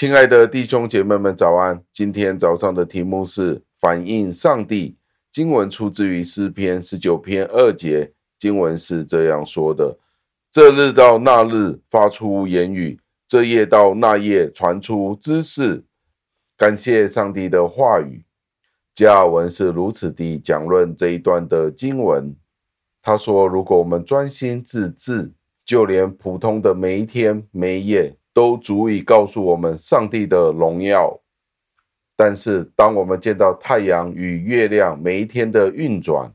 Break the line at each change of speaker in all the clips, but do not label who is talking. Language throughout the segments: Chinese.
亲爱的弟兄姐妹们，早安！今天早上的题目是反映上帝。经文出自于诗篇十九篇二节，经文是这样说的：“这日到那日发出言语，这夜到那夜传出知识。”感谢上帝的话语。加尔文是如此地讲论这一段的经文。他说：“如果我们专心致志，就连普通的每一天每一夜。”都足以告诉我们上帝的荣耀。但是，当我们见到太阳与月亮每一天的运转，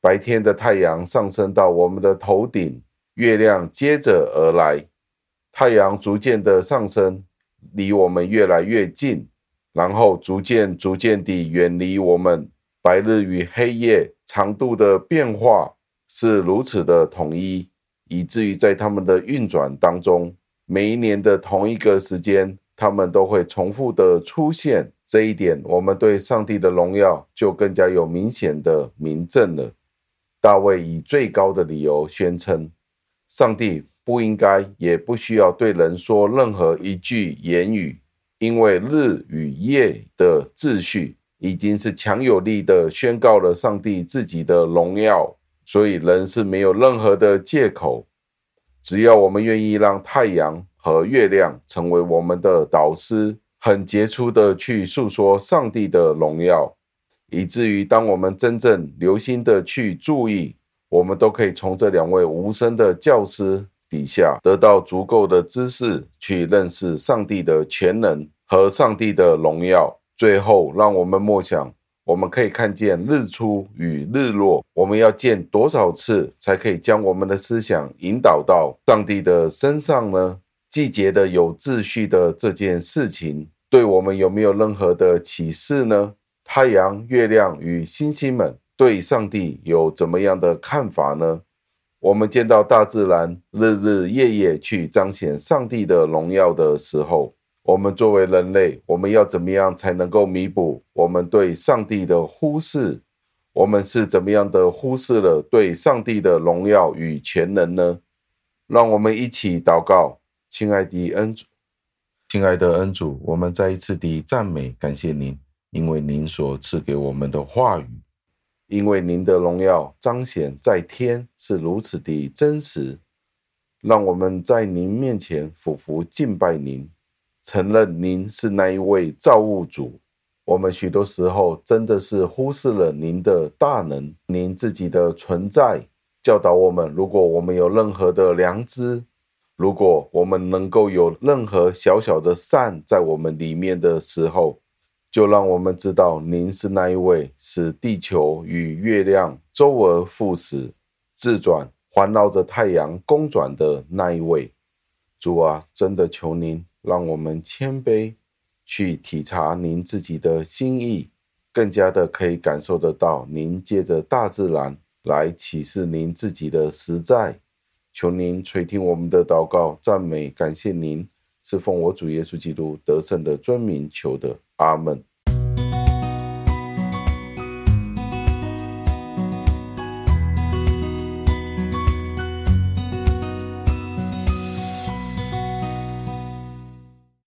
白天的太阳上升到我们的头顶，月亮接着而来，太阳逐渐的上升，离我们越来越近，然后逐渐逐渐地远离我们。白日与黑夜长度的变化是如此的统一，以至于在他们的运转当中。每一年的同一个时间，他们都会重复的出现。这一点，我们对上帝的荣耀就更加有明显的明证了。大卫以最高的理由宣称，上帝不应该也不需要对人说任何一句言语，因为日与夜的秩序已经是强有力的宣告了上帝自己的荣耀，所以人是没有任何的借口。只要我们愿意让太阳和月亮成为我们的导师，很杰出的去诉说上帝的荣耀，以至于当我们真正留心的去注意，我们都可以从这两位无声的教师底下得到足够的知识，去认识上帝的全能和上帝的荣耀。最后，让我们默想。我们可以看见日出与日落，我们要见多少次才可以将我们的思想引导到上帝的身上呢？季节的有秩序的这件事情，对我们有没有任何的启示呢？太阳、月亮与星星们对上帝有怎么样的看法呢？我们见到大自然日日夜夜去彰显上帝的荣耀的时候，我们作为人类，我们要怎么样才能够弥补我们对上帝的忽视？我们是怎么样的忽视了对上帝的荣耀与全能呢？让我们一起祷告，亲爱的恩主，亲爱的恩主，我们再一次的赞美感谢您，因为您所赐给我们的话语，因为您的荣耀彰显在天是如此的真实，让我们在您面前俯伏敬拜您。承认您是那一位造物主，我们许多时候真的是忽视了您的大能，您自己的存在，教导我们：如果我们有任何的良知，如果我们能够有任何小小的善在我们里面的时候，就让我们知道您是那一位使地球与月亮周而复始、自转环绕着太阳公转的那一位。主啊，真的求您。让我们谦卑，去体察您自己的心意，更加的可以感受得到您借着大自然来启示您自己的实在。求您垂听我们的祷告、赞美、感谢您，是奉我主耶稣基督得胜的尊名求的。阿门。